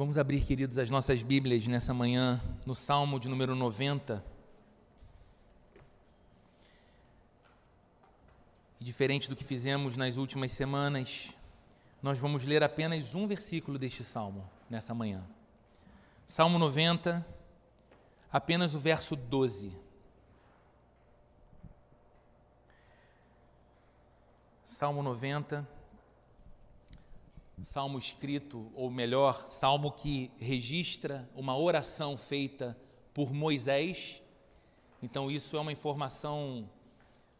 Vamos abrir, queridos, as nossas Bíblias nessa manhã, no Salmo de número 90. E diferente do que fizemos nas últimas semanas, nós vamos ler apenas um versículo deste salmo nessa manhã. Salmo 90, apenas o verso 12. Salmo 90, salmo escrito, ou melhor, salmo que registra uma oração feita por Moisés. Então, isso é uma informação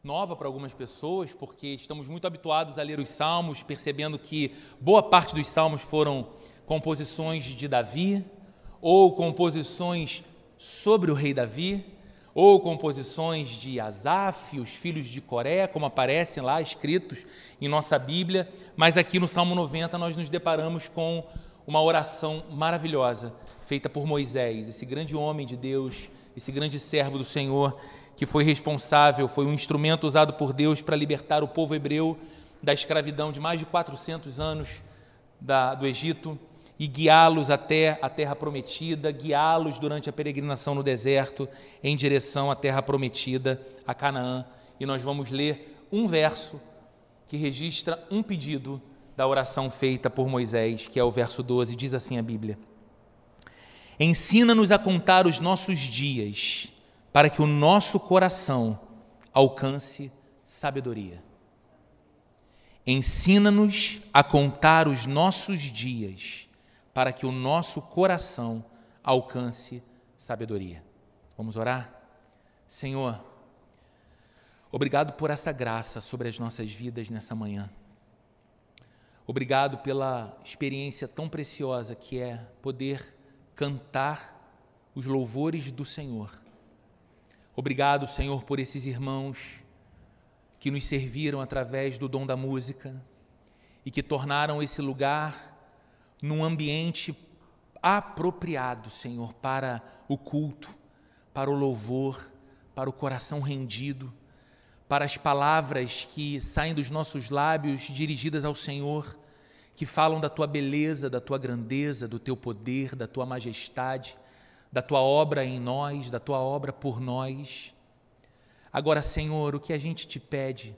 nova para algumas pessoas, porque estamos muito habituados a ler os salmos, percebendo que boa parte dos salmos foram composições de Davi, ou composições sobre o rei Davi, ou composições de Asaf, os filhos de Coré, como aparecem lá escritos em nossa Bíblia, mas aqui no Salmo 90 nós nos deparamos com uma oração maravilhosa feita por Moisés, esse grande homem de Deus, esse grande servo do Senhor, que foi responsável, foi um instrumento usado por Deus para libertar o povo hebreu da escravidão de mais de 400 anos da, do Egito e guiá-los até a terra prometida, guiá-los durante a peregrinação no deserto em direção à terra prometida, a Canaã. E nós vamos ler um verso que registra um pedido da oração feita por Moisés, que é o verso 12, diz assim a Bíblia: Ensina-nos a contar os nossos dias, para que o nosso coração alcance sabedoria. Ensina-nos a contar os nossos dias, para que o nosso coração alcance sabedoria. Vamos orar? Senhor, obrigado por essa graça sobre as nossas vidas nessa manhã. Obrigado pela experiência tão preciosa que é poder cantar os louvores do Senhor. Obrigado, Senhor, por esses irmãos que nos serviram através do dom da música e que tornaram esse lugar num ambiente apropriado, Senhor, para o culto, para o louvor, para o coração rendido, para as palavras que saem dos nossos lábios dirigidas ao Senhor, que falam da tua beleza, da tua grandeza, do teu poder, da tua majestade, da tua obra em nós, da tua obra por nós. Agora, Senhor, o que a gente te pede,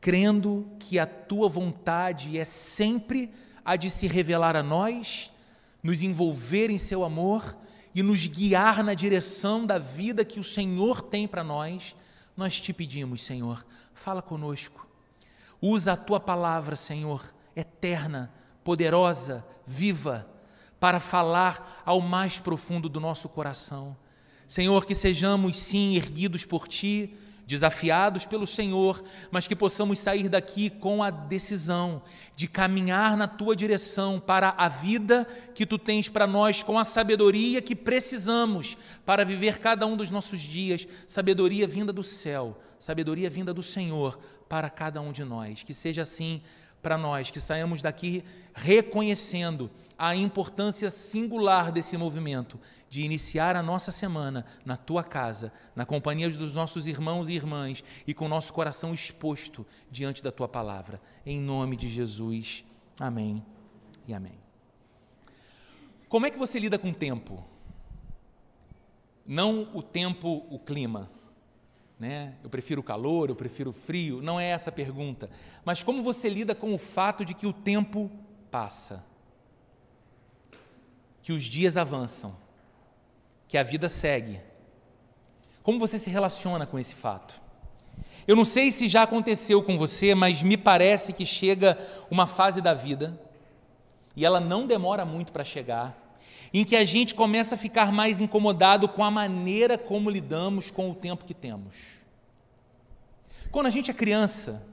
crendo que a tua vontade é sempre há de se revelar a nós, nos envolver em seu amor e nos guiar na direção da vida que o Senhor tem para nós, nós te pedimos, Senhor, fala conosco. Usa a tua palavra, Senhor, eterna, poderosa, viva, para falar ao mais profundo do nosso coração. Senhor, que sejamos sim erguidos por ti, desafiados pelo Senhor, mas que possamos sair daqui com a decisão de caminhar na tua direção para a vida que tu tens para nós, com a sabedoria que precisamos para viver cada um dos nossos dias, sabedoria vinda do céu, sabedoria vinda do Senhor para cada um de nós. Que seja assim para nós, que saímos daqui reconhecendo a importância singular desse movimento de iniciar a nossa semana na tua casa, na companhia dos nossos irmãos e irmãs e com o nosso coração exposto diante da tua palavra. Em nome de Jesus. Amém e amém. Como é que você lida com o tempo? Não o tempo, o clima. Né? Eu prefiro o calor, eu prefiro o frio. Não é essa a pergunta. Mas como você lida com o fato de que o tempo passa? Que os dias avançam que a vida segue. Como você se relaciona com esse fato? Eu não sei se já aconteceu com você, mas me parece que chega uma fase da vida, e ela não demora muito para chegar, em que a gente começa a ficar mais incomodado com a maneira como lidamos com o tempo que temos. Quando a gente é criança,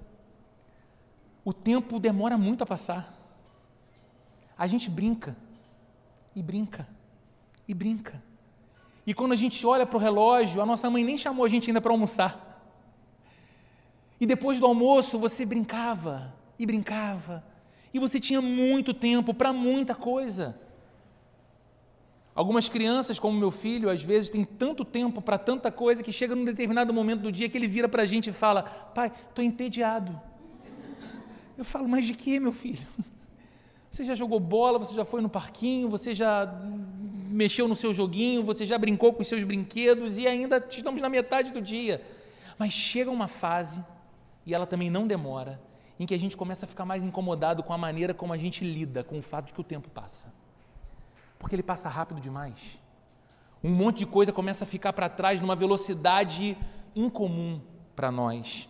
o tempo demora muito a passar. A gente brinca, e brinca, e brinca. E quando a gente olha para o relógio, a nossa mãe nem chamou a gente ainda para almoçar. E depois do almoço você brincava e brincava. E você tinha muito tempo para muita coisa. Algumas crianças, como meu filho, às vezes têm tanto tempo para tanta coisa que chega num determinado momento do dia que ele vira para a gente e fala: Pai, estou entediado. Eu falo: Mas de que, meu filho? Você já jogou bola, você já foi no parquinho, você já mexeu no seu joguinho, você já brincou com os seus brinquedos e ainda estamos na metade do dia. Mas chega uma fase, e ela também não demora, em que a gente começa a ficar mais incomodado com a maneira como a gente lida com o fato de que o tempo passa. Porque ele passa rápido demais. Um monte de coisa começa a ficar para trás numa velocidade incomum para nós.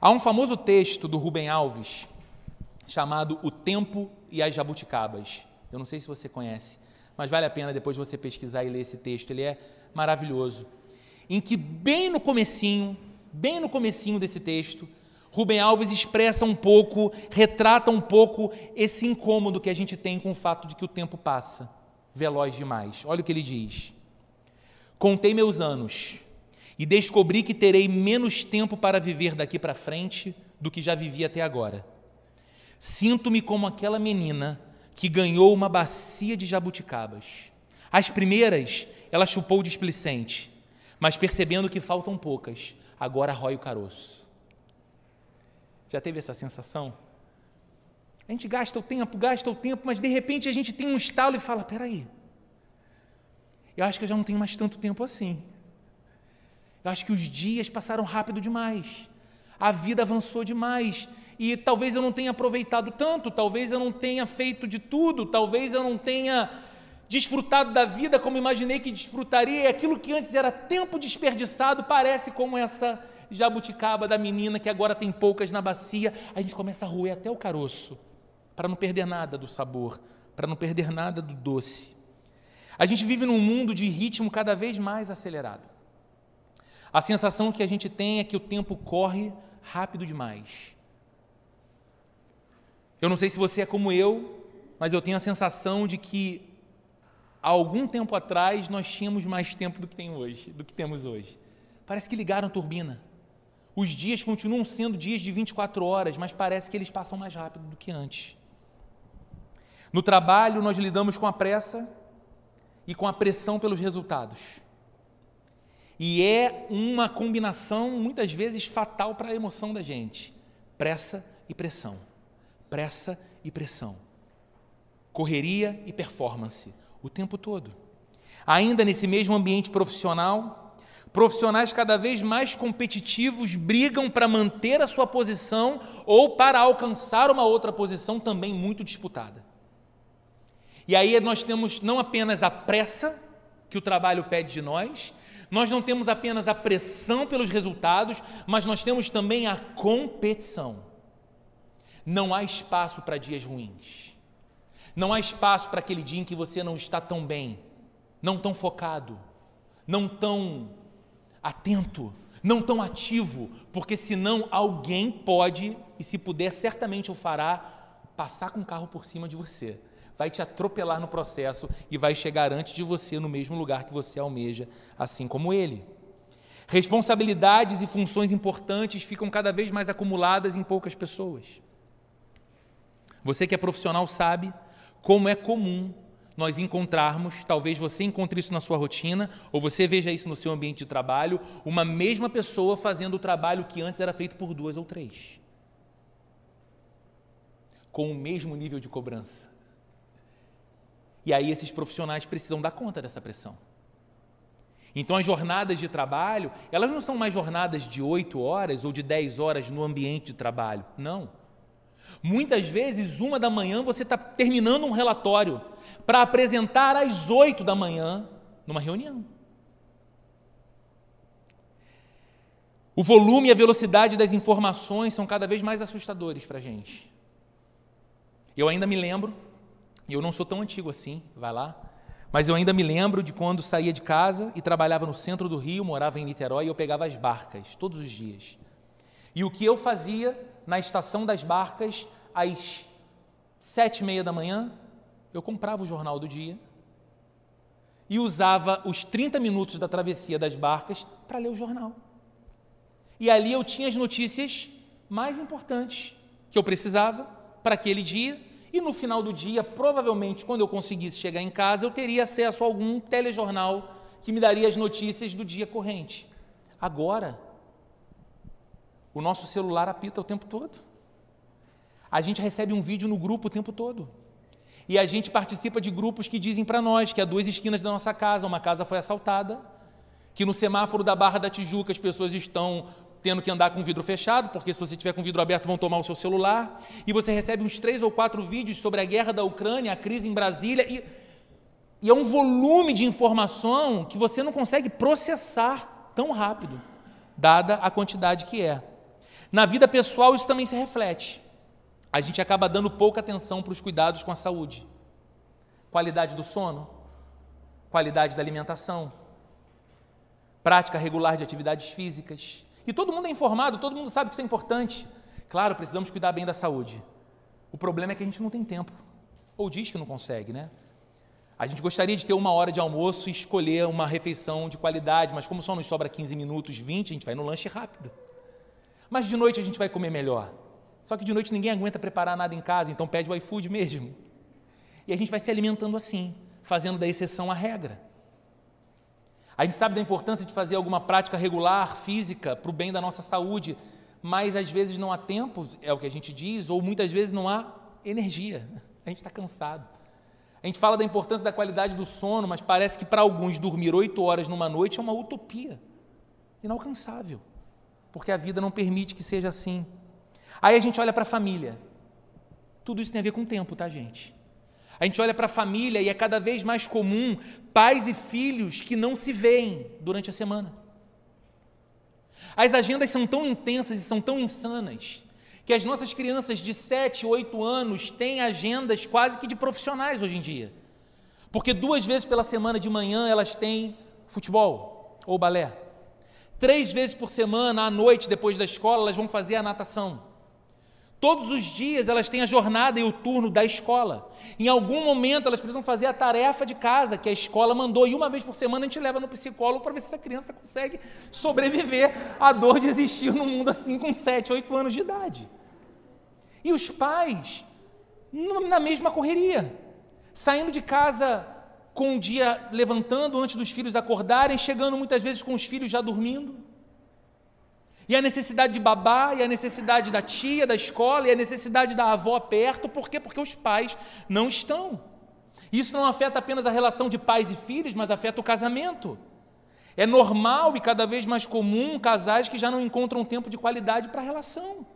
Há um famoso texto do Rubem Alves chamado O Tempo e as Jabuticabas. Eu não sei se você conhece, mas vale a pena depois você pesquisar e ler esse texto. Ele é maravilhoso. Em que bem no comecinho, bem no comecinho desse texto, Rubem Alves expressa um pouco, retrata um pouco esse incômodo que a gente tem com o fato de que o tempo passa veloz demais. Olha o que ele diz: Contei meus anos e descobri que terei menos tempo para viver daqui para frente do que já vivi até agora. Sinto-me como aquela menina que ganhou uma bacia de jabuticabas. As primeiras ela chupou displicente, mas percebendo que faltam poucas, agora rói o caroço. Já teve essa sensação? A gente gasta o tempo, gasta o tempo, mas de repente a gente tem um estalo e fala: peraí, eu acho que eu já não tenho mais tanto tempo assim. Eu acho que os dias passaram rápido demais, a vida avançou demais. E talvez eu não tenha aproveitado tanto, talvez eu não tenha feito de tudo, talvez eu não tenha desfrutado da vida como imaginei que desfrutaria, e aquilo que antes era tempo desperdiçado parece como essa jabuticaba da menina que agora tem poucas na bacia, a gente começa a roer até o caroço, para não perder nada do sabor, para não perder nada do doce. A gente vive num mundo de ritmo cada vez mais acelerado. A sensação que a gente tem é que o tempo corre rápido demais. Eu não sei se você é como eu, mas eu tenho a sensação de que há algum tempo atrás nós tínhamos mais tempo do que tem hoje, do que temos hoje. Parece que ligaram a turbina. Os dias continuam sendo dias de 24 horas, mas parece que eles passam mais rápido do que antes. No trabalho, nós lidamos com a pressa e com a pressão pelos resultados. E é uma combinação, muitas vezes, fatal para a emoção da gente: pressa e pressão. Pressa e pressão. Correria e performance o tempo todo. Ainda nesse mesmo ambiente profissional, Profissionais cada vez mais competitivos brigam para manter a sua posição ou para alcançar uma outra posição também muito disputada. E aí nós temos não apenas a pressa que o trabalho pede de nós, nós não temos apenas a pressão pelos resultados, mas nós temos também a competição. Não há espaço para dias ruins. Não há espaço para aquele dia em que você não está tão bem, não tão focado, não tão atento, não tão ativo, porque senão alguém pode, e se puder, certamente o fará, passar com o carro por cima de você. Vai te atropelar no processo e vai chegar antes de você no mesmo lugar que você almeja, assim como ele. Responsabilidades e funções importantes ficam cada vez mais acumuladas em poucas pessoas. Você que é profissional sabe como é comum nós encontrarmos, talvez você encontre isso na sua rotina, ou você veja isso no seu ambiente de trabalho, uma mesma pessoa fazendo o trabalho que antes era feito por duas ou três. Com o mesmo nível de cobrança. E aí esses profissionais precisam dar conta dessa pressão. Então as jornadas de trabalho, elas não são mais jornadas de oito horas ou de dez horas no ambiente de trabalho. Não Muitas vezes, uma da manhã, você está terminando um relatório para apresentar às oito da manhã numa reunião. O volume e a velocidade das informações são cada vez mais assustadores para a gente. Eu ainda me lembro, e eu não sou tão antigo assim, vai lá, mas eu ainda me lembro de quando saía de casa e trabalhava no centro do Rio, morava em Niterói, e eu pegava as barcas todos os dias. E o que eu fazia na estação das barcas, às sete e meia da manhã, eu comprava o jornal do dia e usava os 30 minutos da travessia das barcas para ler o jornal. E ali eu tinha as notícias mais importantes que eu precisava para aquele dia, e no final do dia, provavelmente, quando eu conseguisse chegar em casa, eu teria acesso a algum telejornal que me daria as notícias do dia corrente. Agora, o nosso celular apita o tempo todo. A gente recebe um vídeo no grupo o tempo todo. E a gente participa de grupos que dizem para nós que há duas esquinas da nossa casa, uma casa foi assaltada, que no semáforo da Barra da Tijuca as pessoas estão tendo que andar com vidro fechado, porque se você tiver com vidro aberto vão tomar o seu celular, e você recebe uns três ou quatro vídeos sobre a guerra da Ucrânia, a crise em Brasília, e, e é um volume de informação que você não consegue processar tão rápido, dada a quantidade que é. Na vida pessoal isso também se reflete a gente acaba dando pouca atenção para os cuidados com a saúde. Qualidade do sono, qualidade da alimentação, prática regular de atividades físicas. E todo mundo é informado, todo mundo sabe que isso é importante. Claro, precisamos cuidar bem da saúde. O problema é que a gente não tem tempo. Ou diz que não consegue, né? A gente gostaria de ter uma hora de almoço e escolher uma refeição de qualidade, mas como só nos sobra 15 minutos, 20, a gente vai no lanche rápido. Mas de noite a gente vai comer melhor. Só que de noite ninguém aguenta preparar nada em casa, então pede o iFood mesmo. E a gente vai se alimentando assim, fazendo da exceção a regra. A gente sabe da importância de fazer alguma prática regular, física, para o bem da nossa saúde, mas às vezes não há tempo, é o que a gente diz, ou muitas vezes não há energia. A gente está cansado. A gente fala da importância da qualidade do sono, mas parece que para alguns dormir oito horas numa noite é uma utopia, inalcançável, porque a vida não permite que seja assim. Aí a gente olha para a família. Tudo isso tem a ver com o tempo, tá, gente? A gente olha para a família e é cada vez mais comum pais e filhos que não se veem durante a semana. As agendas são tão intensas e são tão insanas que as nossas crianças de 7, 8 anos têm agendas quase que de profissionais hoje em dia. Porque duas vezes pela semana de manhã elas têm futebol ou balé. Três vezes por semana, à noite, depois da escola, elas vão fazer a natação. Todos os dias elas têm a jornada e o turno da escola. Em algum momento elas precisam fazer a tarefa de casa que a escola mandou, e uma vez por semana a gente leva no psicólogo para ver se essa criança consegue sobreviver à dor de existir num mundo assim com 7, 8 anos de idade. E os pais, na mesma correria, saindo de casa com o dia levantando antes dos filhos acordarem, chegando muitas vezes com os filhos já dormindo. E a necessidade de babá, e a necessidade da tia, da escola, e a necessidade da avó perto, por quê? Porque os pais não estão. Isso não afeta apenas a relação de pais e filhos, mas afeta o casamento. É normal e cada vez mais comum casais que já não encontram tempo de qualidade para a relação.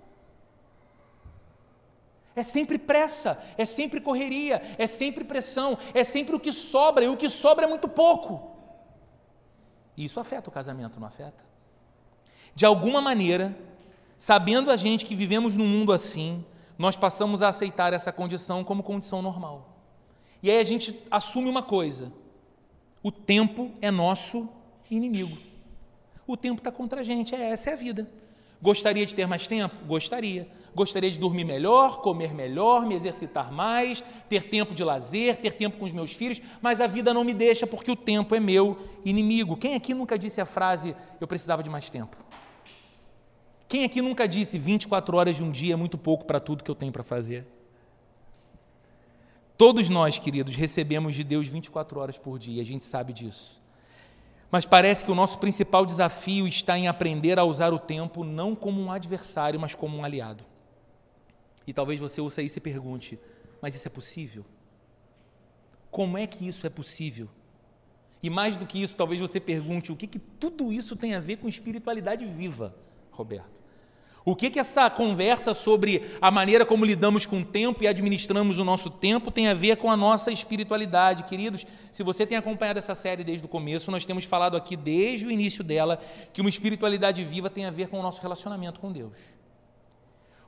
É sempre pressa, é sempre correria, é sempre pressão, é sempre o que sobra, e o que sobra é muito pouco. E isso afeta o casamento, não afeta? De alguma maneira, sabendo a gente que vivemos num mundo assim, nós passamos a aceitar essa condição como condição normal. E aí a gente assume uma coisa: o tempo é nosso inimigo. O tempo está contra a gente, é, essa é a vida. Gostaria de ter mais tempo? Gostaria. Gostaria de dormir melhor, comer melhor, me exercitar mais, ter tempo de lazer, ter tempo com os meus filhos, mas a vida não me deixa porque o tempo é meu inimigo. Quem aqui nunca disse a frase eu precisava de mais tempo? Quem aqui nunca disse 24 horas de um dia é muito pouco para tudo que eu tenho para fazer? Todos nós, queridos, recebemos de Deus 24 horas por dia, a gente sabe disso. Mas parece que o nosso principal desafio está em aprender a usar o tempo não como um adversário, mas como um aliado. E talvez você ouça isso e pergunte: mas isso é possível? Como é que isso é possível? E mais do que isso, talvez você pergunte: o que, que tudo isso tem a ver com espiritualidade viva, Roberto? O que, que essa conversa sobre a maneira como lidamos com o tempo e administramos o nosso tempo tem a ver com a nossa espiritualidade? Queridos, se você tem acompanhado essa série desde o começo, nós temos falado aqui desde o início dela que uma espiritualidade viva tem a ver com o nosso relacionamento com Deus.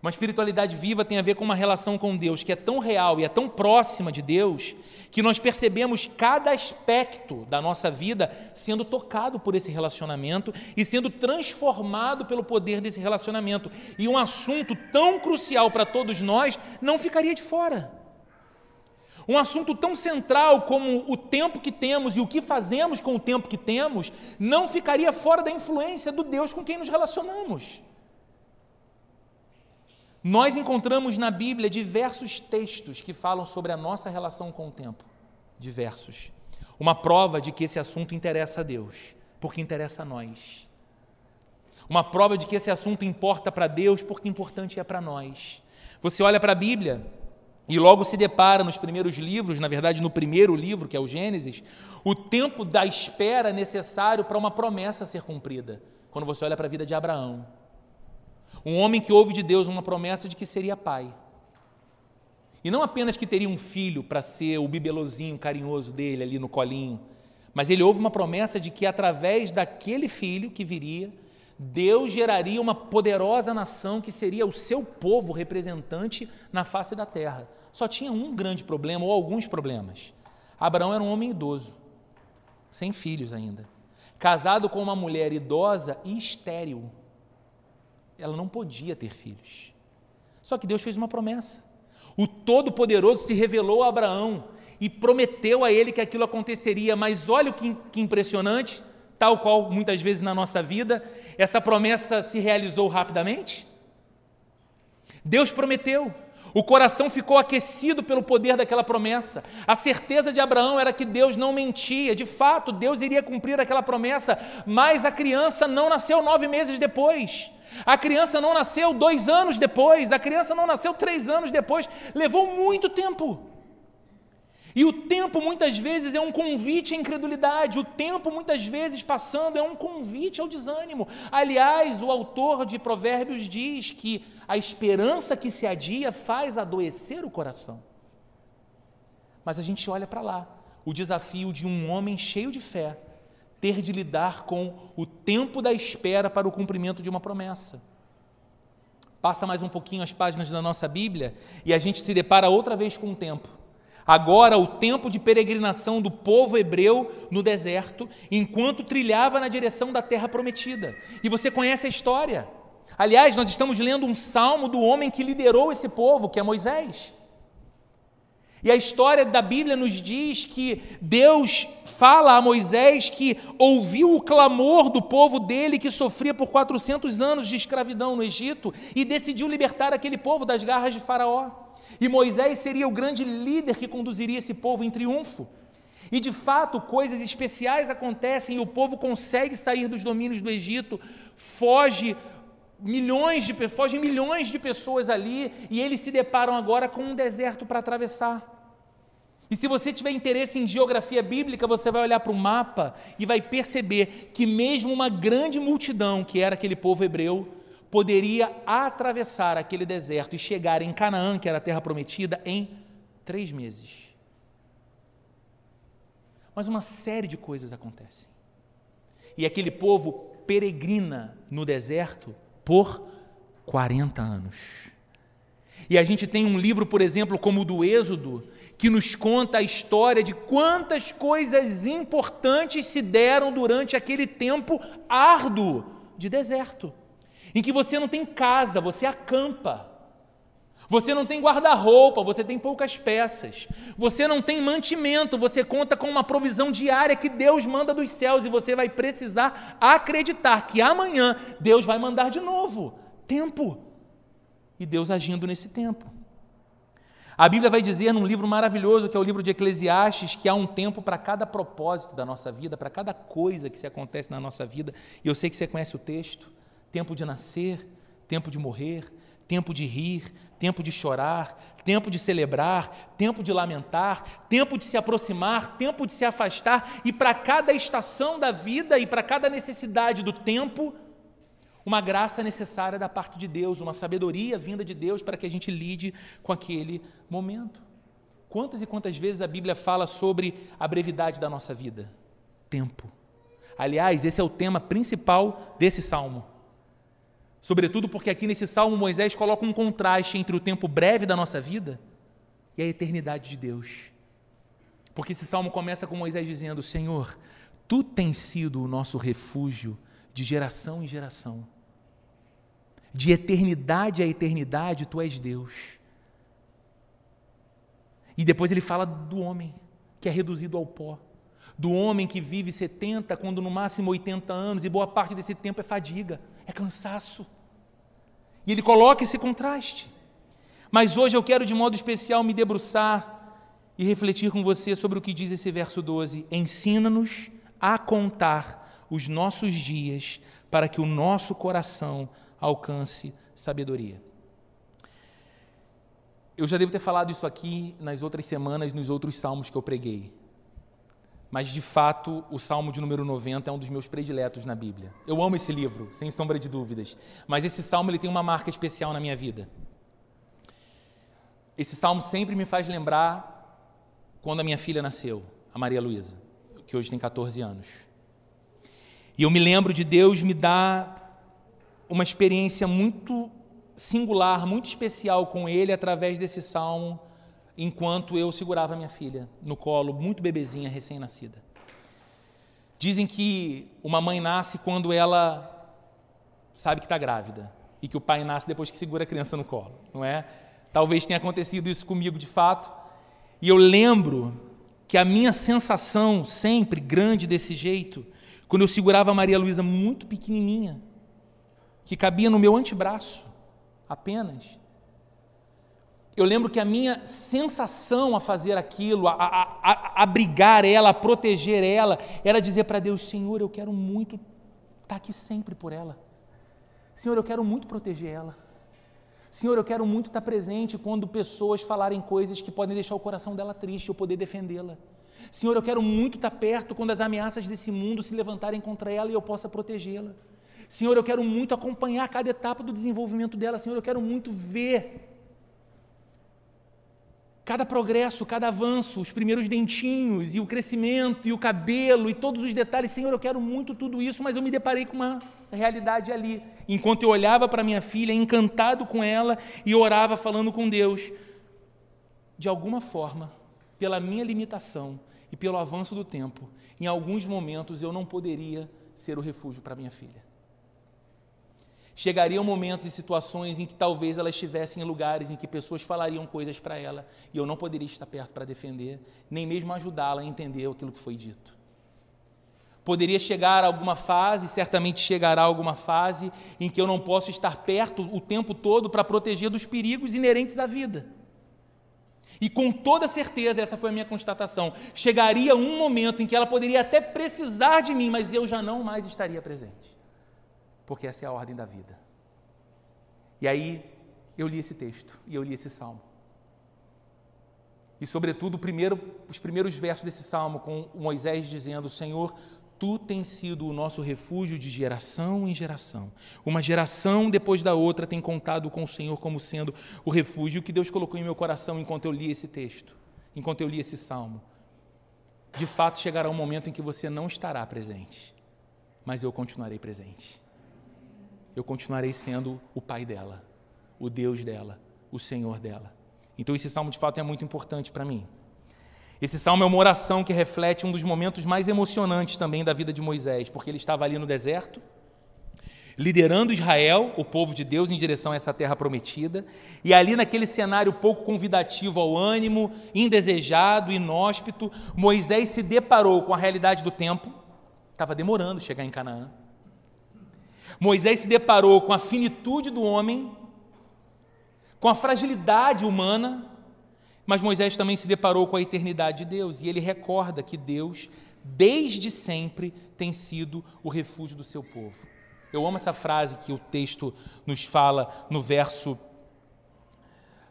Uma espiritualidade viva tem a ver com uma relação com Deus que é tão real e é tão próxima de Deus que nós percebemos cada aspecto da nossa vida sendo tocado por esse relacionamento e sendo transformado pelo poder desse relacionamento. E um assunto tão crucial para todos nós não ficaria de fora. Um assunto tão central como o tempo que temos e o que fazemos com o tempo que temos não ficaria fora da influência do Deus com quem nos relacionamos. Nós encontramos na Bíblia diversos textos que falam sobre a nossa relação com o tempo. Diversos. Uma prova de que esse assunto interessa a Deus, porque interessa a nós. Uma prova de que esse assunto importa para Deus, porque importante é para nós. Você olha para a Bíblia, E logo se depara nos primeiros livros, na verdade, no primeiro livro, que é o Gênesis, o tempo da espera necessário para uma promessa ser cumprida. Quando você olha para a vida de Abraão, um homem que ouve de Deus uma promessa de que seria pai. E não apenas que teria um filho para ser o bibelozinho carinhoso dele ali no colinho, mas ele ouve uma promessa de que através daquele filho que viria, Deus geraria uma poderosa nação que seria o seu povo representante na face da terra. Só tinha um grande problema, ou alguns problemas. Abraão era um homem idoso, sem filhos ainda, casado com uma mulher idosa e estéril. Ela não podia ter filhos. Só que Deus fez uma promessa. O Todo-Poderoso se revelou a Abraão e prometeu a ele que aquilo aconteceria, mas olha o que, que impressionante tal qual muitas vezes na nossa vida, essa promessa se realizou rapidamente? Deus prometeu. O coração ficou aquecido pelo poder daquela promessa. A certeza de Abraão era que Deus não mentia. De fato, Deus iria cumprir aquela promessa, mas a criança não nasceu nove meses depois. A criança não nasceu dois anos depois. A criança não nasceu três anos depois. Levou muito tempo. E o tempo muitas vezes é um convite à incredulidade, o tempo muitas vezes passando é um convite ao desânimo. Aliás, o autor de Provérbios diz que a esperança que se adia faz adoecer o coração. Mas a gente olha para lá, o desafio de um homem cheio de fé, ter de lidar com o tempo da espera para o cumprimento de uma promessa. Passa mais um pouquinho as páginas da nossa Bíblia e a gente se depara outra vez com o tempo agora o tempo de peregrinação do povo hebreu no deserto, enquanto trilhava na direção da terra prometida. E você conhece a história. Aliás, nós estamos lendo um salmo do homem que liderou esse povo, que é Moisés. E a história da Bíblia nos diz que Deus fala a Moisés que ouviu o clamor do povo dele que sofria por 400 anos de escravidão no Egito e decidiu libertar aquele povo das garras de Faraó. E Moisés seria o grande líder que conduziria esse povo em triunfo. E de fato, coisas especiais acontecem e o povo consegue sair dos domínios do Egito, foge milhões de fogem milhões de pessoas ali e eles se deparam agora com um deserto para atravessar. E se você tiver interesse em geografia bíblica, você vai olhar para o mapa e vai perceber que mesmo uma grande multidão, que era aquele povo hebreu, poderia atravessar aquele deserto e chegar em Canaã, que era a terra prometida, em três meses. Mas uma série de coisas acontecem. E aquele povo peregrina no deserto por 40 anos. E a gente tem um livro, por exemplo, como o do Êxodo, que nos conta a história de quantas coisas importantes se deram durante aquele tempo árduo de deserto em que você não tem casa, você acampa. Você não tem guarda-roupa, você tem poucas peças. Você não tem mantimento, você conta com uma provisão diária que Deus manda dos céus e você vai precisar acreditar que amanhã Deus vai mandar de novo. Tempo. E Deus agindo nesse tempo. A Bíblia vai dizer num livro maravilhoso, que é o livro de Eclesiastes, que há um tempo para cada propósito da nossa vida, para cada coisa que se acontece na nossa vida. E eu sei que você conhece o texto tempo de nascer, tempo de morrer, tempo de rir, tempo de chorar, tempo de celebrar, tempo de lamentar, tempo de se aproximar, tempo de se afastar, e para cada estação da vida e para cada necessidade do tempo, uma graça necessária da parte de Deus, uma sabedoria vinda de Deus para que a gente lide com aquele momento. Quantas e quantas vezes a Bíblia fala sobre a brevidade da nossa vida? Tempo. Aliás, esse é o tema principal desse salmo. Sobretudo porque aqui nesse salmo Moisés coloca um contraste entre o tempo breve da nossa vida e a eternidade de Deus. Porque esse salmo começa com Moisés dizendo: Senhor, tu tens sido o nosso refúgio de geração em geração. De eternidade a eternidade, tu és Deus. E depois ele fala do homem, que é reduzido ao pó. Do homem que vive 70, quando no máximo 80 anos, e boa parte desse tempo é fadiga é cansaço. E ele coloca esse contraste. Mas hoje eu quero de modo especial me debruçar e refletir com você sobre o que diz esse verso 12: Ensina-nos a contar os nossos dias para que o nosso coração alcance sabedoria. eu já devo ter falado isso aqui nas outras semanas, nos outros salmos que eu preguei. Mas, de fato, o salmo de número 90 é um dos meus prediletos na Bíblia. Eu amo esse livro, sem sombra de dúvidas. Mas esse salmo ele tem uma marca especial na minha vida. Esse salmo sempre me faz lembrar quando a minha filha nasceu, a Maria Luísa, que hoje tem 14 anos. E eu me lembro de Deus me dar uma experiência muito singular, muito especial com ele através desse salmo, enquanto eu segurava minha filha no colo, muito bebezinha, recém-nascida. Dizem que uma mãe nasce quando ela sabe que está grávida e que o pai nasce depois que segura a criança no colo, não é? Talvez tenha acontecido isso comigo de fato. E eu lembro que a minha sensação, sempre grande desse jeito, quando eu segurava a Maria Luísa muito pequenininha, que cabia no meu antebraço, apenas. Eu lembro que a minha sensação a fazer aquilo, a, a, a abrigar ela, a proteger ela, era dizer para Deus: Senhor, eu quero muito estar tá aqui sempre por ela. Senhor, eu quero muito proteger ela. Senhor, eu quero muito estar presente quando pessoas falarem coisas que podem deixar o coração dela triste, eu poder defendê-la. Senhor, eu quero muito estar perto quando as ameaças desse mundo se levantarem contra ela e eu possa protegê-la. Senhor, eu quero muito acompanhar cada etapa do desenvolvimento dela. Senhor, eu quero muito ver cada progresso, cada avanço, os primeiros dentinhos, e o crescimento, e o cabelo, e todos os detalhes. Senhor, eu quero muito tudo isso, mas eu me deparei com uma realidade ali. Enquanto eu olhava para minha filha, encantado com ela, e orava falando com Deus, de alguma forma, pela minha limitação e pelo avanço do tempo, em alguns momentos eu não poderia ser o refúgio para minha filha. Chegariam momentos e situações em que talvez ela estivesse em lugares em que pessoas falariam coisas para ela e eu não poderia estar perto para defender, nem mesmo ajudá-la a entender aquilo que foi dito. Poderia chegar a alguma fase, certamente chegará a alguma fase, em que eu não posso estar perto o tempo todo para proteger dos perigos inerentes à vida. E com toda certeza, essa foi a minha constatação, chegaria um momento em que ela poderia até precisar de mim, mas eu já não mais estaria presente porque essa é a ordem da vida. E aí eu li esse texto e eu li esse salmo. E, sobretudo, primeiro, os primeiros versos desse salmo, com Moisés dizendo: Senhor, tu tens sido o nosso refúgio de geração em geração. Uma geração depois da outra tem contado com o Senhor como sendo o refúgio que Deus colocou em meu coração enquanto eu li esse texto, enquanto eu li esse salmo. De fato, chegará um momento em que você não estará presente, mas eu continuarei presente eu continuarei sendo o pai dela, o Deus dela, o Senhor dela. Então, esse salmo de fato é muito importante para mim. Esse salmo é uma oração que reflete um dos momentos mais emocionantes também da vida de Moisés, porque ele estava ali no deserto, liderando Israel, o povo de Deus, em direção a essa terra prometida, e ali naquele cenário pouco convidativo ao ânimo, indesejado, inóspito, Moisés se deparou com a realidade do tempo, estava demorando chegar em Canaã. Moisés se deparou com a finitude do homem, com a fragilidade humana, mas Moisés também se deparou com a eternidade de Deus e ele recorda que Deus, desde sempre, tem sido o refúgio do seu povo. Eu amo essa frase que o texto nos fala no verso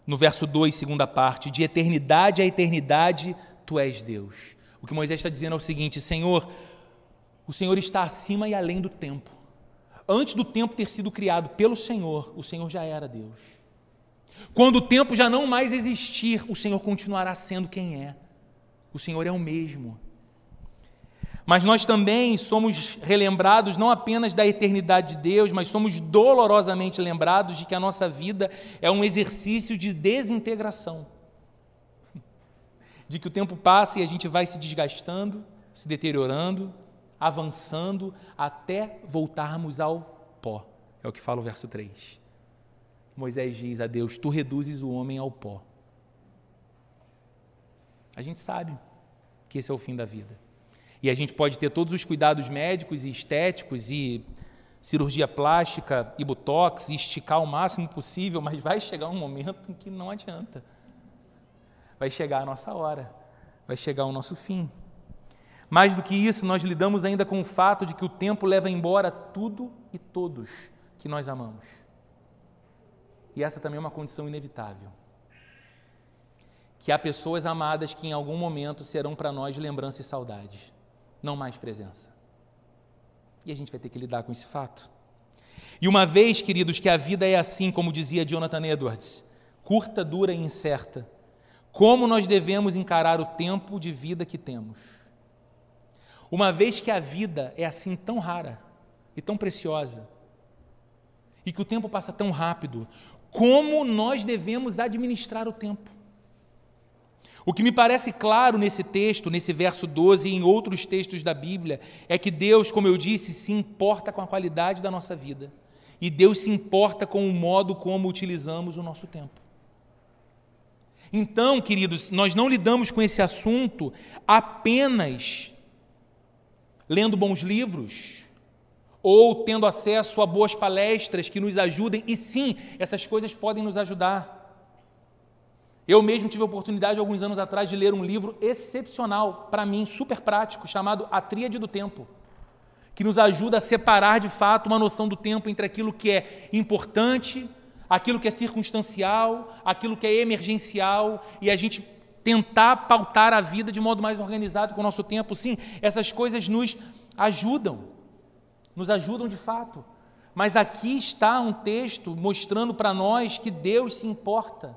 no verso 2, segunda parte, de eternidade a eternidade, tu és Deus. O que Moisés está dizendo é o seguinte: Senhor, o Senhor está acima e além do tempo. Antes do tempo ter sido criado pelo Senhor, o Senhor já era Deus. Quando o tempo já não mais existir, o Senhor continuará sendo quem é. O Senhor é o mesmo. Mas nós também somos relembrados não apenas da eternidade de Deus, mas somos dolorosamente lembrados de que a nossa vida é um exercício de desintegração. De que o tempo passa e a gente vai se desgastando, se deteriorando, avançando até voltarmos ao pó. É o que fala o verso 3. Moisés diz a Deus: Tu reduzes o homem ao pó. A gente sabe que esse é o fim da vida. E a gente pode ter todos os cuidados médicos e estéticos e cirurgia plástica e botox e esticar o máximo possível, mas vai chegar um momento em que não adianta. Vai chegar a nossa hora, vai chegar o nosso fim. Mais do que isso, nós lidamos ainda com o fato de que o tempo leva embora tudo e todos que nós amamos. E essa também é uma condição inevitável. que há pessoas amadas que em algum momento serão para nós lembrança e saudade, não mais presença. E a gente vai ter que lidar com esse fato. E uma vez, queridos, que a vida é assim, como dizia Jonathan Edwards, curta, dura e incerta, como nós devemos encarar o tempo de vida que temos? Uma vez que a vida é assim tão rara e tão preciosa, e que o tempo passa tão rápido, como nós devemos administrar o tempo? O que me parece claro nesse texto, nesse verso 12 e em outros textos da Bíblia, é que Deus, como eu disse, se importa com a qualidade da nossa vida. E Deus se importa com o modo como utilizamos o nosso tempo. Então, queridos, nós não lidamos com esse assunto apenas lendo bons livros ou tendo acesso a boas palestras que nos ajudem, e sim, essas coisas podem nos ajudar. Eu mesmo tive a oportunidade, alguns anos atrás, de ler um livro excepcional, para mim, super prático, chamado A Tríade do Tempo, que nos ajuda a separar de fato uma noção do tempo entre aquilo que é importante, aquilo que é circunstancial, aquilo que é emergencial, e a gente tentar pautar a vida de modo mais organizado com o nosso tempo. Sim, essas coisas nos ajudam, nos ajudam de fato. Mas aqui está um texto mostrando para nós que Deus se importa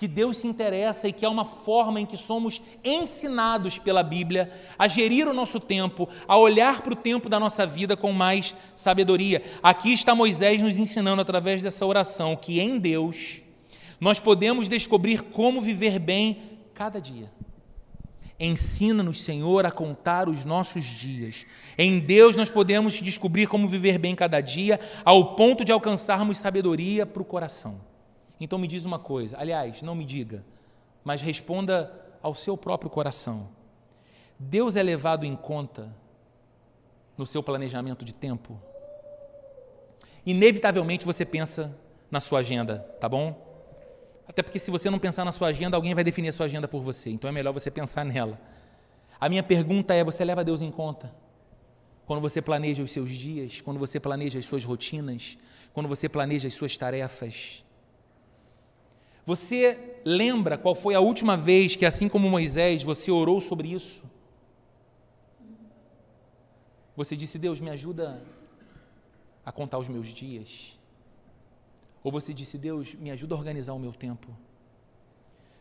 que Deus se interessa e que é uma forma em que somos ensinados pela Bíblia a gerir o nosso tempo, a olhar para o tempo da nossa vida com mais sabedoria. Aqui está Moisés nos ensinando através dessa oração que em Deus nós podemos descobrir como viver bem cada dia. Ensina-nos, Senhor, a contar os nossos dias. Em Deus nós podemos descobrir como viver bem cada dia, ao ponto de alcançarmos sabedoria para o coração. Então me diz uma coisa, aliás, não me diga, mas responda ao seu próprio coração. Deus é levado em conta no seu planejamento de tempo? Inevitavelmente você pensa na sua agenda, tá bom? Até porque se você não pensar na sua agenda, alguém vai definir a sua agenda por você. Então é melhor você pensar nela. A minha pergunta é: você leva Deus em conta? Quando você planeja os seus dias, quando você planeja as suas rotinas, quando você planeja as suas tarefas, você lembra qual foi a última vez que, assim como Moisés, você orou sobre isso? Você disse, Deus, me ajuda a contar os meus dias. Ou você disse, Deus, me ajuda a organizar o meu tempo.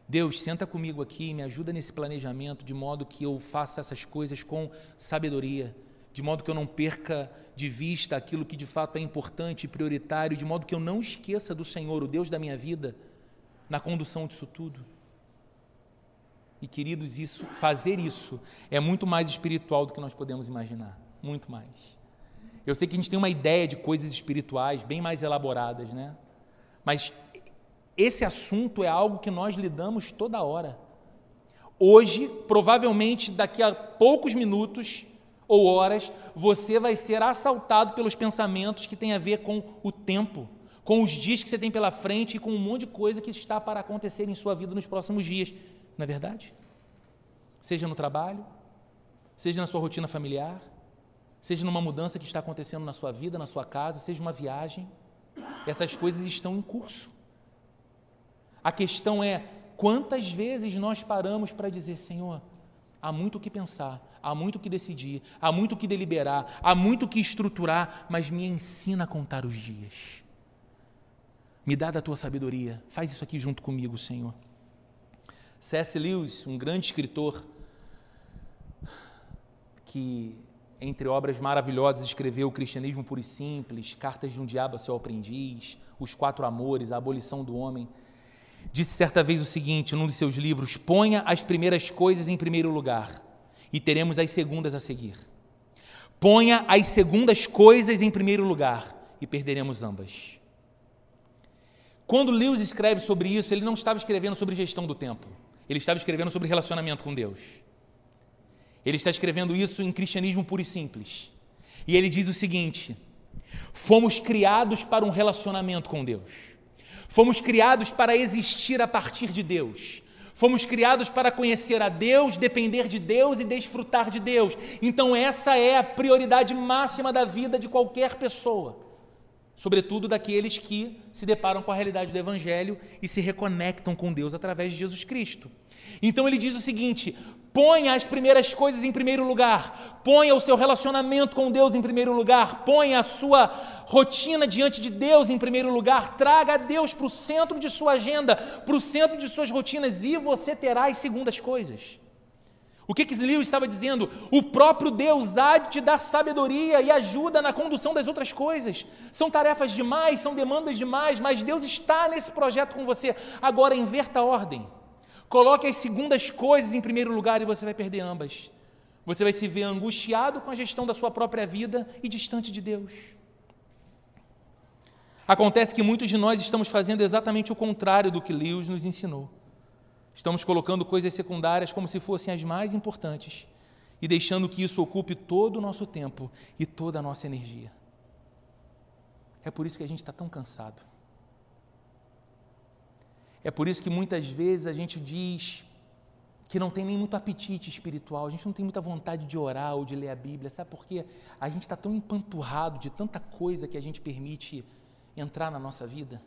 Deus, senta comigo aqui e me ajuda nesse planejamento, de modo que eu faça essas coisas com sabedoria, de modo que eu não perca de vista aquilo que de fato é importante e prioritário, de modo que eu não esqueça do Senhor, o Deus da minha vida na condução disso tudo. E queridos, isso, fazer isso é muito mais espiritual do que nós podemos imaginar, muito mais. Eu sei que a gente tem uma ideia de coisas espirituais bem mais elaboradas, né? Mas esse assunto é algo que nós lidamos toda hora. Hoje, provavelmente daqui a poucos minutos ou horas, você vai ser assaltado pelos pensamentos que têm a ver com o tempo com os dias que você tem pela frente e com um monte de coisa que está para acontecer em sua vida nos próximos dias. Não é verdade? Seja no trabalho, seja na sua rotina familiar, seja numa mudança que está acontecendo na sua vida, na sua casa, seja uma viagem. Essas coisas estão em curso. A questão é quantas vezes nós paramos para dizer, Senhor, há muito o que pensar, há muito o que decidir, há muito o que deliberar, há muito o que estruturar, mas me ensina a contar os dias. Me dá da tua sabedoria. Faz isso aqui junto comigo, Senhor. C.S. Lewis, um grande escritor, que, entre obras maravilhosas, escreveu O Cristianismo Puro e Simples, Cartas de um Diabo a seu Aprendiz, Os Quatro Amores, A Abolição do Homem, disse certa vez o seguinte, num de seus livros: Ponha as primeiras coisas em primeiro lugar e teremos as segundas a seguir. Ponha as segundas coisas em primeiro lugar e perderemos ambas. Quando Lewis escreve sobre isso, ele não estava escrevendo sobre gestão do tempo, ele estava escrevendo sobre relacionamento com Deus. Ele está escrevendo isso em cristianismo puro e simples. E ele diz o seguinte: fomos criados para um relacionamento com Deus. Fomos criados para existir a partir de Deus. Fomos criados para conhecer a Deus, depender de Deus e desfrutar de Deus. Então, essa é a prioridade máxima da vida de qualquer pessoa. sobretudo daqueles que se deparam com a realidade do Evangelho e se reconectam com Deus através de Jesus Cristo. Então ele diz o seguinte: ponha as primeiras coisas em primeiro lugar, ponha o seu relacionamento com Deus em primeiro lugar, ponha a sua rotina diante de Deus em primeiro lugar, traga Deus para o centro de sua agenda, para o centro de suas rotinas e você terá as segundas coisas. O que que Lewis estava dizendo? O próprio Deus há de te dar sabedoria e ajuda na condução das outras coisas. São tarefas demais, são demandas demais, mas Deus está nesse projeto com você. Agora inverta a ordem. Coloque as segundas coisas em primeiro lugar e você vai perder ambas. Você vai se ver angustiado com a gestão da sua própria vida e distante de Deus. Acontece que muitos de nós estamos fazendo exatamente o contrário do que Lewis nos ensinou. Estamos colocando coisas secundárias como se fossem as mais importantes e deixando que isso ocupe todo o nosso tempo e toda a nossa energia. É por isso que a gente está tão cansado. É por isso que muitas vezes a gente diz que não tem nem muito apetite espiritual, a gente não tem muita vontade de orar ou de ler a Bíblia, sabe por quê? A gente está tão empanturrado de tanta coisa que a gente permite entrar na nossa vida.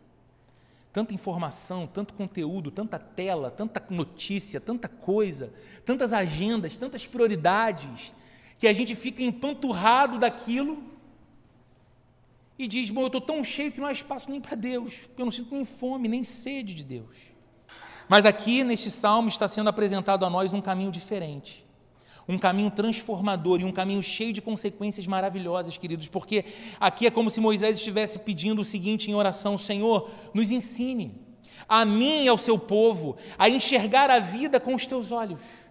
Tanta informação, tanto conteúdo, tanta tela, tanta notícia, tanta coisa, tantas agendas, tantas prioridades, que a gente fica empanturrado daquilo e diz: Bom, eu estou tão cheio que não há espaço nem para Deus, eu não sinto nem fome, nem sede de Deus. Mas aqui neste salmo está sendo apresentado a nós um caminho diferente, um caminho transformador e um caminho cheio de consequências maravilhosas, queridos, porque aqui é como se Moisés estivesse pedindo o seguinte em oração: Senhor, nos ensine, a mim e ao seu povo, a enxergar a vida com os teus olhos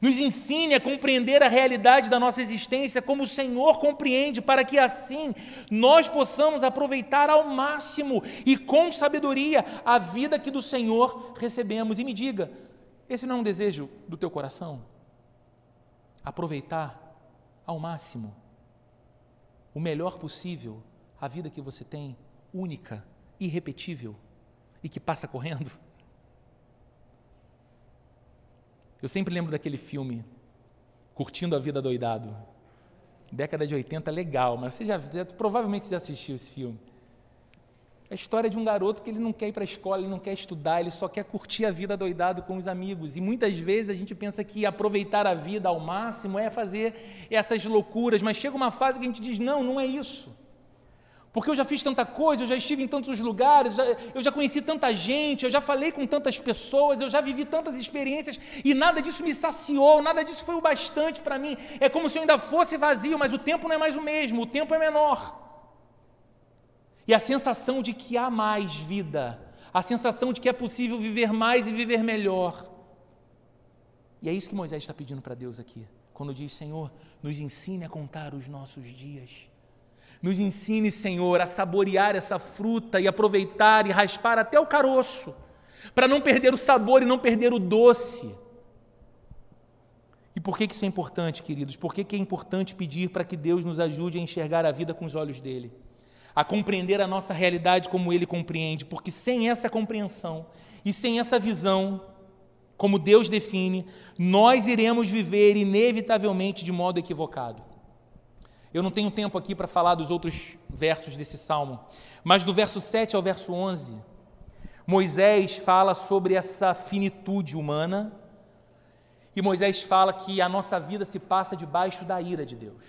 nos ensine a compreender a realidade da nossa existência como o Senhor compreende, para que assim nós possamos aproveitar ao máximo e com sabedoria a vida que do Senhor recebemos. E me diga, esse não é um desejo do teu coração? Aproveitar ao máximo, o melhor possível, a vida que você tem, única, irrepetível e que passa correndo? Eu sempre lembro daquele filme, Curtindo a Vida Doidado. Década de 80, legal, mas você já, já provavelmente já assistiu esse filme. É a história de um garoto que ele não quer ir para a escola, ele não quer estudar, ele só quer curtir a vida doidado com os amigos. E muitas vezes a gente pensa que aproveitar a vida ao máximo é fazer essas loucuras, mas chega uma fase que a gente diz: não, não é isso porque eu já fiz tanta coisa, eu já estive em tantos lugares, já, eu já conheci tanta gente, eu já falei com tantas pessoas, eu já vivi tantas experiências e nada disso me saciou, nada disso foi o bastante para mim. É como se eu ainda fosse vazio, mas o tempo não é mais o mesmo, o tempo é menor. E a sensação de que há mais vida, a sensação de que é possível viver mais e viver melhor. E é isso que Moisés está pedindo para Deus aqui, quando diz: Senhor, nos ensine a contar os nossos dias nos ensine, Senhor, a saborear essa fruta e aproveitar e raspar até o caroço, para não perder o sabor e não perder o doce. E por que isso é importante, queridos? Por que é importante pedir para que Deus nos ajude a enxergar a vida com os olhos dele? A compreender a nossa realidade como ele compreende? Porque sem essa compreensão e sem essa visão, como Deus define, nós iremos viver inevitavelmente de modo equivocado. Eu não tenho tempo aqui para falar dos outros versos desse salmo, mas do verso 7 ao verso 11, Moisés fala sobre essa finitude humana e Moisés fala que a nossa vida se passa debaixo da ira de Deus.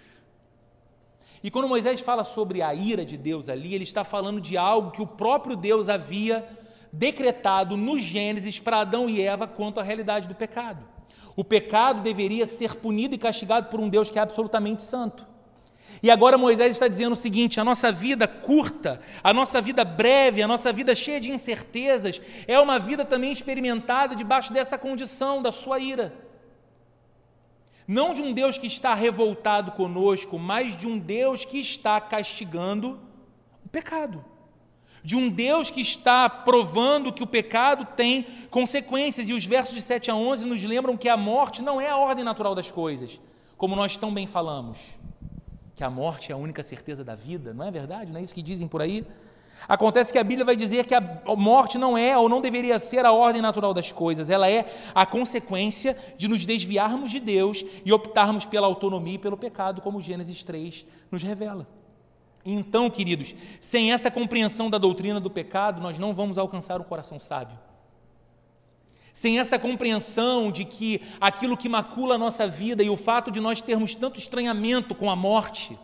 E quando Moisés fala sobre a ira de Deus ali, ele está falando de algo que o próprio Deus havia decretado no Gênesis para Adão e Eva quanto à realidade do pecado. O pecado deveria ser punido e castigado por um Deus que é absolutamente santo. E agora Moisés está dizendo o seguinte: a nossa vida curta, a nossa vida breve, a nossa vida cheia de incertezas, é uma vida também experimentada debaixo dessa condição da sua ira. Não de um Deus que está revoltado conosco, mas de um Deus que está castigando o pecado. De um Deus que está provando que o pecado tem consequências. E os versos de 7 a 11 nos lembram que a morte não é a ordem natural das coisas, como nós tão bem falamos que a morte é a única certeza da vida, não é verdade? Não é isso que dizem por aí? Acontece que a Bíblia vai dizer que a morte não é ou não deveria ser a ordem natural das coisas, ela é a consequência de nos desviarmos de Deus e optarmos pela autonomia e pelo pecado, como Gênesis 3 nos revela. Então, queridos, sem essa compreensão da doutrina do pecado, nós não vamos alcançar o coração sábio. Sem essa compreensão de que aquilo que macula a nossa vida e o fato de nós termos tanto estranhamento com a morte,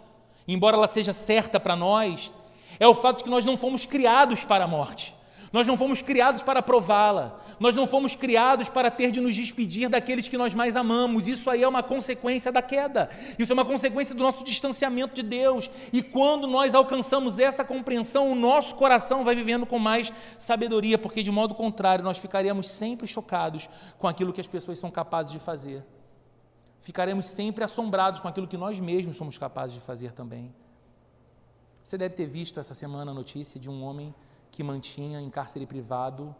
embora ela seja certa para nós, é o fato de que nós não fomos criados para a morte. Nós não fomos criados para prová-la. Nós não fomos criados para ter de nos despedir daqueles que nós mais amamos. Isso aí é uma consequência da queda. Isso é uma consequência do nosso distanciamento de Deus. E quando nós alcançamos essa compreensão, o nosso coração vai vivendo com mais sabedoria, porque de modo contrário, nós ficaríamos sempre chocados com aquilo que as pessoas são capazes de fazer. Ficaremos sempre assombrados com aquilo que nós mesmos somos capazes de fazer também. Você deve ter visto essa semana a notícia de um homem que mantinha em cárcere privado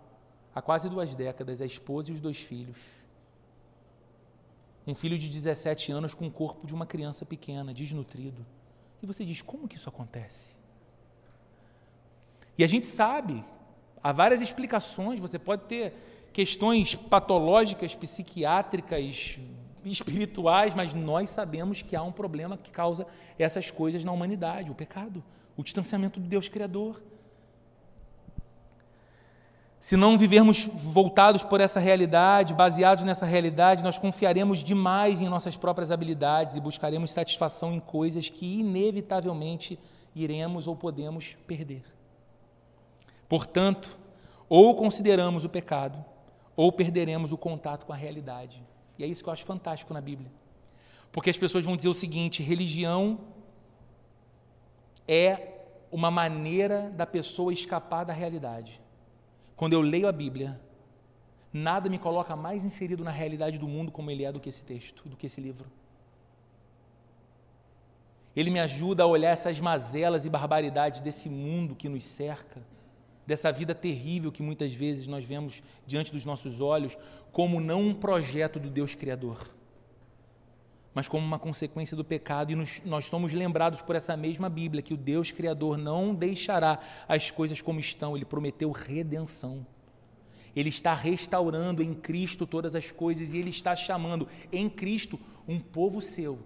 há quase duas décadas a esposa e os dois filhos. Um filho de 17 anos com o corpo de uma criança pequena, desnutrido. E você diz: como que isso acontece? E a gente sabe, há várias explicações, você pode ter questões patológicas, psiquiátricas, espirituais, mas nós sabemos que há um problema que causa essas coisas na humanidade, o pecado, o distanciamento do Deus Criador. Se não vivermos voltados por essa realidade, baseados nessa realidade, nós confiaremos demais em nossas próprias habilidades e buscaremos satisfação em coisas que inevitavelmente iremos ou podemos perder. Portanto, ou consideramos o pecado, ou perderemos o contato com a realidade. E é isso que eu acho fantástico na Bíblia. Porque as pessoas vão dizer o seguinte: religião é uma maneira da pessoa escapar da realidade. Quando eu leio a Bíblia, nada me coloca mais inserido na realidade do mundo como ele é do que esse texto, do que esse livro. Ele me ajuda a olhar essas mazelas e barbaridades desse mundo que nos cerca, dessa vida terrível que muitas vezes nós vemos diante dos nossos olhos, como não um projeto do Deus Criador, mas como uma consequência do pecado, e nos, nós somos lembrados por essa mesma Bíblia que o Deus Criador não deixará as coisas como estão, ele prometeu redenção. Ele está restaurando em Cristo todas as coisas e ele está chamando em Cristo um povo seu.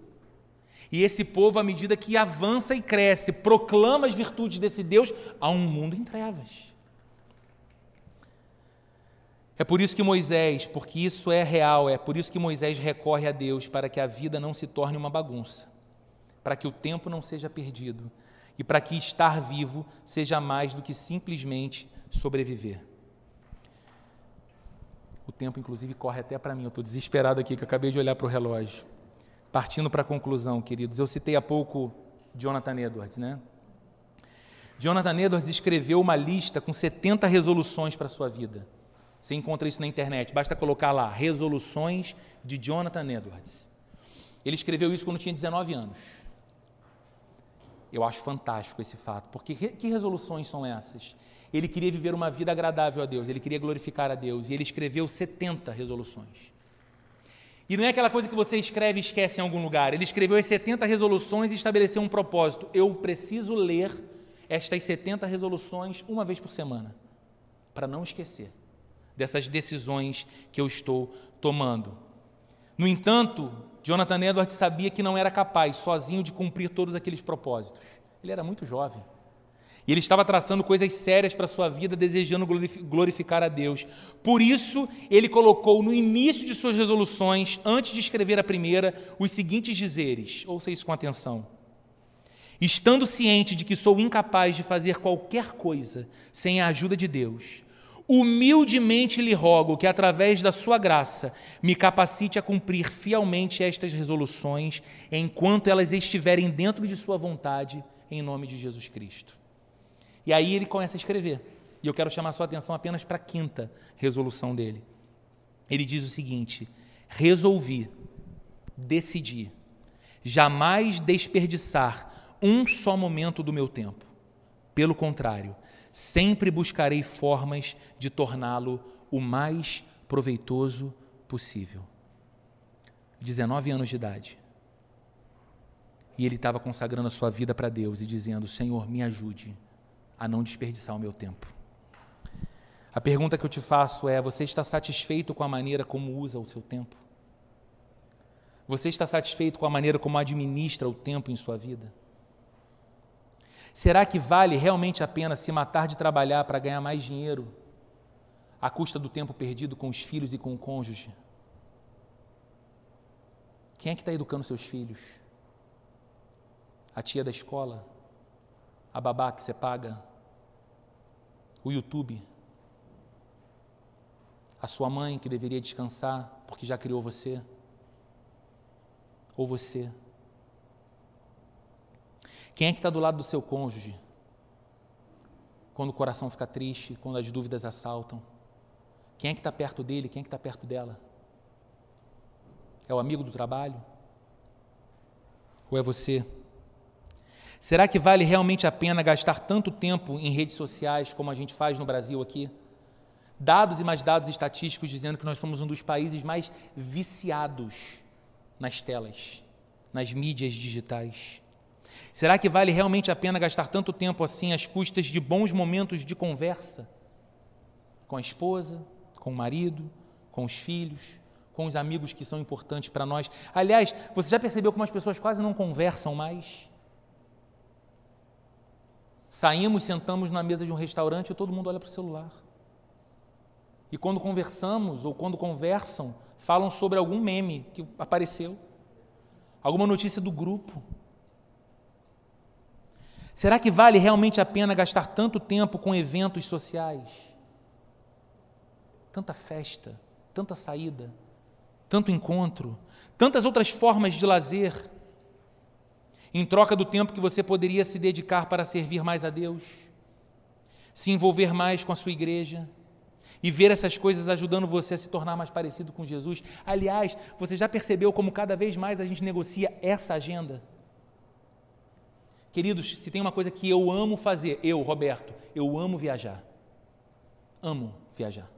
E esse povo, à medida que avança e cresce, proclama as virtudes desse Deus a um mundo em trevas. É por isso que Moisés, porque isso é real, é por isso que Moisés recorre a Deus para que a vida não se torne uma bagunça, para que o tempo não seja perdido e para que estar vivo seja mais do que simplesmente sobreviver. O tempo, inclusive, corre até para mim, eu estou desesperado aqui, que acabei de olhar para o relógio. Partindo para a conclusão, queridos, eu citei há pouco Jonathan Edwards, né? Jonathan Edwards escreveu uma lista com 70 resoluções para a sua vida. Você encontra isso na internet, basta colocar lá Resoluções de Jonathan Edwards. Ele escreveu isso quando tinha 19 anos. Eu acho fantástico esse fato, porque que resoluções são essas? Ele queria viver uma vida agradável a Deus, ele queria glorificar a Deus, e ele escreveu 70 resoluções. E não é aquela coisa que você escreve e esquece em algum lugar. Ele escreveu as 70 resoluções e estabeleceu um propósito. Eu preciso ler estas 70 resoluções uma vez por semana, para não esquecer dessas decisões que eu estou tomando. No entanto, Jonathan Edwards sabia que não era capaz sozinho de cumprir todos aqueles propósitos. Ele era muito jovem. E ele estava traçando coisas sérias para a sua vida, desejando glorificar a Deus. Por isso, ele colocou no início de suas resoluções, antes de escrever a primeira, os seguintes dizeres. Ouça isso com atenção. Estando ciente de que sou incapaz de fazer qualquer coisa sem a ajuda de Deus, Humildemente lhe rogo que, através da sua graça, me capacite a cumprir fielmente estas resoluções, enquanto elas estiverem dentro de sua vontade, em nome de Jesus Cristo. E aí ele começa a escrever. E eu quero chamar sua atenção apenas para a quinta resolução dele. Ele diz o seguinte: resolvi, decidi, jamais desperdiçar um só momento do meu tempo. Pelo contrário, sempre buscarei formas de torná-lo o mais proveitoso possível. 19 anos de idade. E ele estava consagrando a sua vida para Deus e dizendo: Senhor, me ajude a não desperdiçar o meu tempo. A pergunta que eu te faço é: você está satisfeito com a maneira como usa o seu tempo? Você está satisfeito com a maneira como administra o tempo em sua vida? Será que vale realmente a pena se matar de trabalhar para ganhar mais dinheiro, à custa do tempo perdido com os filhos e com o cônjuge? Quem é que está educando seus filhos? A tia da escola? A babá que você paga? O YouTube? A sua mãe que deveria descansar porque já criou você? Ou você? Quem é que está do lado do seu cônjuge? Quando o coração fica triste, quando as dúvidas assaltam? Quem é que está perto dele? Quem é que está perto dela? É o amigo do trabalho? Ou é você? Será que vale realmente a pena gastar tanto tempo em redes sociais como a gente faz no Brasil aqui? Dados e mais dados estatísticos dizendo que nós somos um dos países mais viciados nas telas, nas mídias digitais. Será que vale realmente a pena gastar tanto tempo assim às custas de bons momentos de conversa com a esposa, com o marido, com os filhos, com os amigos que são importantes para nós? Aliás, você já percebeu como as pessoas quase não conversam mais? Saímos, sentamos na mesa de um restaurante e todo mundo olha para o celular. E quando conversamos ou quando conversam, falam sobre algum meme que apareceu, alguma notícia do grupo. Será que vale realmente a pena gastar tanto tempo com eventos sociais? Tanta festa, tanta saída, tanto encontro, tantas outras formas de lazer, em troca do tempo que você poderia se dedicar para servir mais a Deus, se envolver mais com a sua igreja e ver essas coisas ajudando você a se tornar mais parecido com Jesus. Aliás, você já percebeu como cada vez mais a gente negocia essa agenda? Queridos, se tem uma coisa que eu amo fazer, eu, Roberto, eu amo viajar. Amo viajar.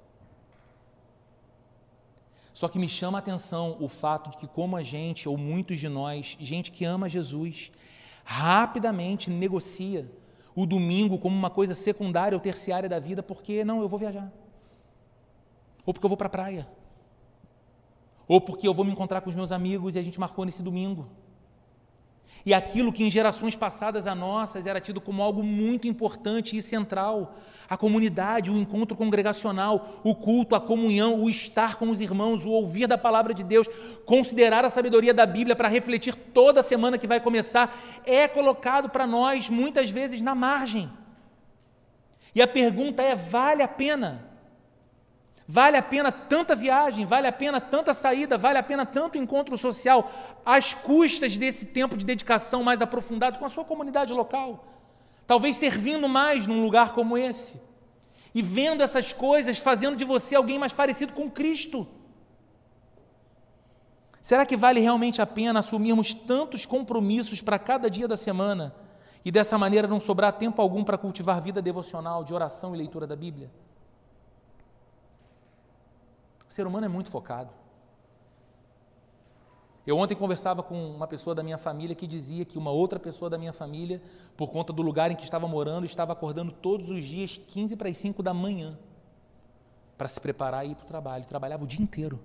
Só que me chama a atenção o fato de que, como a gente, ou muitos de nós, gente que ama Jesus, rapidamente negocia o domingo como uma coisa secundária ou terciária da vida, porque não, eu vou viajar. Ou porque eu vou para a praia. Ou porque eu vou me encontrar com os meus amigos e a gente marcou nesse domingo. E aquilo que em gerações passadas a nossas era tido como algo muito importante e central, a comunidade, o encontro congregacional, o culto, a comunhão, o estar com os irmãos, o ouvir da palavra de Deus, considerar a sabedoria da Bíblia para refletir toda a semana que vai começar, é colocado para nós muitas vezes na margem. E a pergunta é: vale a pena? Vale a pena tanta viagem, vale a pena tanta saída, vale a pena tanto encontro social, às custas desse tempo de dedicação mais aprofundado com a sua comunidade local. Talvez servindo mais num lugar como esse. E vendo essas coisas fazendo de você alguém mais parecido com Cristo. Será que vale realmente a pena assumirmos tantos compromissos para cada dia da semana e dessa maneira não sobrar tempo algum para cultivar vida devocional, de oração e leitura da Bíblia? O ser humano é muito focado. Eu ontem conversava com uma pessoa da minha família que dizia que uma outra pessoa da minha família, por conta do lugar em que estava morando, estava acordando todos os dias 15 para as 5 da manhã para se preparar e ir para o trabalho. Trabalhava o dia inteiro.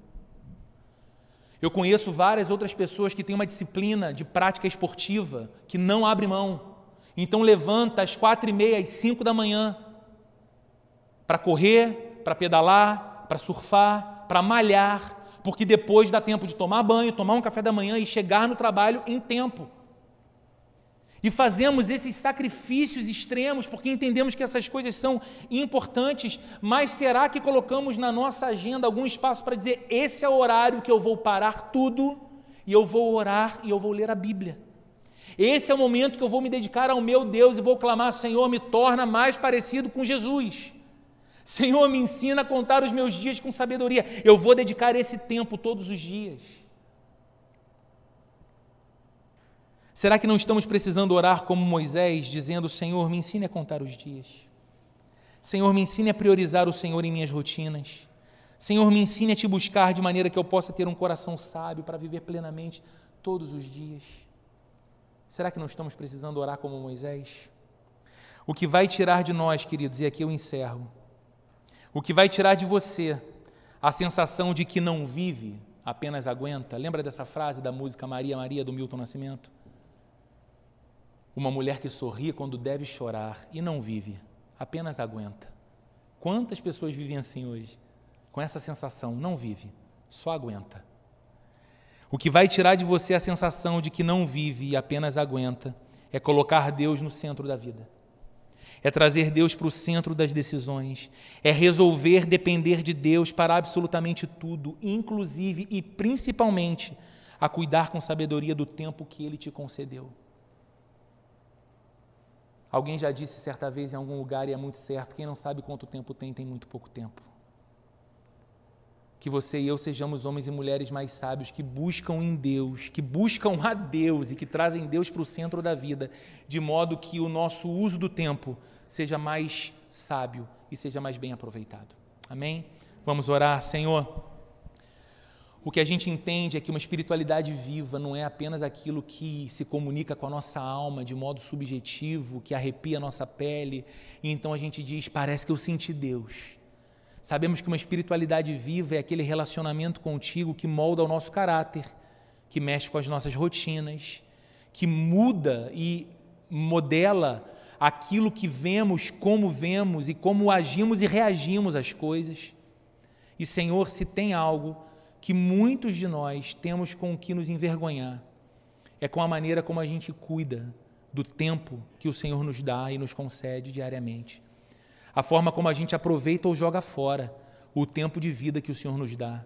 Eu conheço várias outras pessoas que têm uma disciplina de prática esportiva que não abre mão. Então levanta às quatro e meia, às cinco da manhã para correr, para pedalar, para surfar, para malhar, porque depois dá tempo de tomar banho, tomar um café da manhã e chegar no trabalho em tempo. E fazemos esses sacrifícios extremos porque entendemos que essas coisas são importantes, mas será que colocamos na nossa agenda algum espaço para dizer: esse é o horário que eu vou parar tudo e eu vou orar e eu vou ler a Bíblia? Esse é o momento que eu vou me dedicar ao meu Deus e vou clamar: Senhor, me torna mais parecido com Jesus. Senhor, me ensina a contar os meus dias com sabedoria. Eu vou dedicar esse tempo todos os dias. Será que não estamos precisando orar como Moisés, dizendo: Senhor, me ensine a contar os dias? Senhor, me ensine a priorizar o Senhor em minhas rotinas. Senhor, me ensine a te buscar de maneira que eu possa ter um coração sábio para viver plenamente todos os dias. Será que não estamos precisando orar como Moisés? O que vai tirar de nós, queridos, e aqui eu encerro, o que vai tirar de você a sensação de que não vive, apenas aguenta. Lembra dessa frase da música Maria Maria do Milton Nascimento? Uma mulher que sorri quando deve chorar e não vive, apenas aguenta. Quantas pessoas vivem assim hoje? Com essa sensação, não vive, só aguenta. O que vai tirar de você a sensação de que não vive e apenas aguenta é colocar Deus no centro da vida. É trazer Deus para o centro das decisões. É resolver depender de Deus para absolutamente tudo, inclusive e principalmente a cuidar com sabedoria do tempo que Ele te concedeu. Alguém já disse certa vez em algum lugar, e é muito certo: quem não sabe quanto tempo tem, tem muito pouco tempo que você e eu sejamos homens e mulheres mais sábios, que buscam em Deus, que buscam a Deus e que trazem Deus para o centro da vida, de modo que o nosso uso do tempo seja mais sábio e seja mais bem aproveitado. Amém? Vamos orar, Senhor. O que a gente entende é que uma espiritualidade viva não é apenas aquilo que se comunica com a nossa alma de modo subjetivo, que arrepia a nossa pele, e então a gente diz: parece que eu senti Deus. Sabemos que uma espiritualidade viva é aquele relacionamento contigo que molda o nosso caráter, que mexe com as nossas rotinas, que muda e modela aquilo que vemos, como vemos e como agimos e reagimos às coisas. E, Senhor, se tem algo que muitos de nós temos com o que nos envergonhar, é com a maneira como a gente cuida do tempo que o Senhor nos dá e nos concede diariamente a forma como a gente aproveita ou joga fora o tempo de vida que o Senhor nos dá.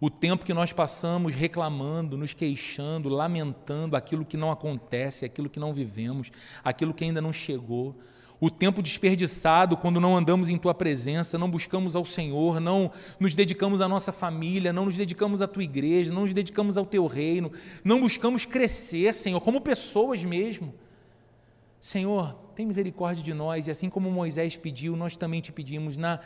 O tempo que nós passamos reclamando, nos queixando, lamentando aquilo que não acontece, aquilo que não vivemos, aquilo que ainda não chegou. O tempo desperdiçado quando não andamos em tua presença, não buscamos ao Senhor, não nos dedicamos à nossa família, não nos dedicamos à tua igreja, não nos dedicamos ao teu reino, não buscamos crescer, Senhor, como pessoas mesmo. Senhor, tem misericórdia de nós, e assim como Moisés pediu, nós também te pedimos, na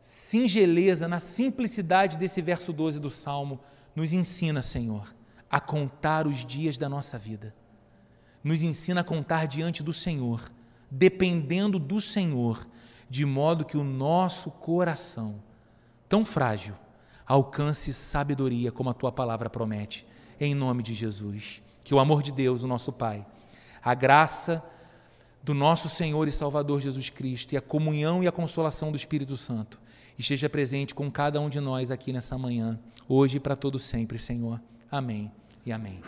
singeleza, na simplicidade desse verso 12 do Salmo, nos ensina, Senhor, a contar os dias da nossa vida. Nos ensina a contar diante do Senhor, dependendo do Senhor, de modo que o nosso coração, tão frágil, alcance sabedoria, como a tua palavra promete, em nome de Jesus. Que o amor de Deus, o nosso Pai, a graça do nosso Senhor e Salvador Jesus Cristo e a comunhão e a consolação do Espírito Santo esteja presente com cada um de nós aqui nessa manhã, hoje e para todo sempre, Senhor. Amém e amém.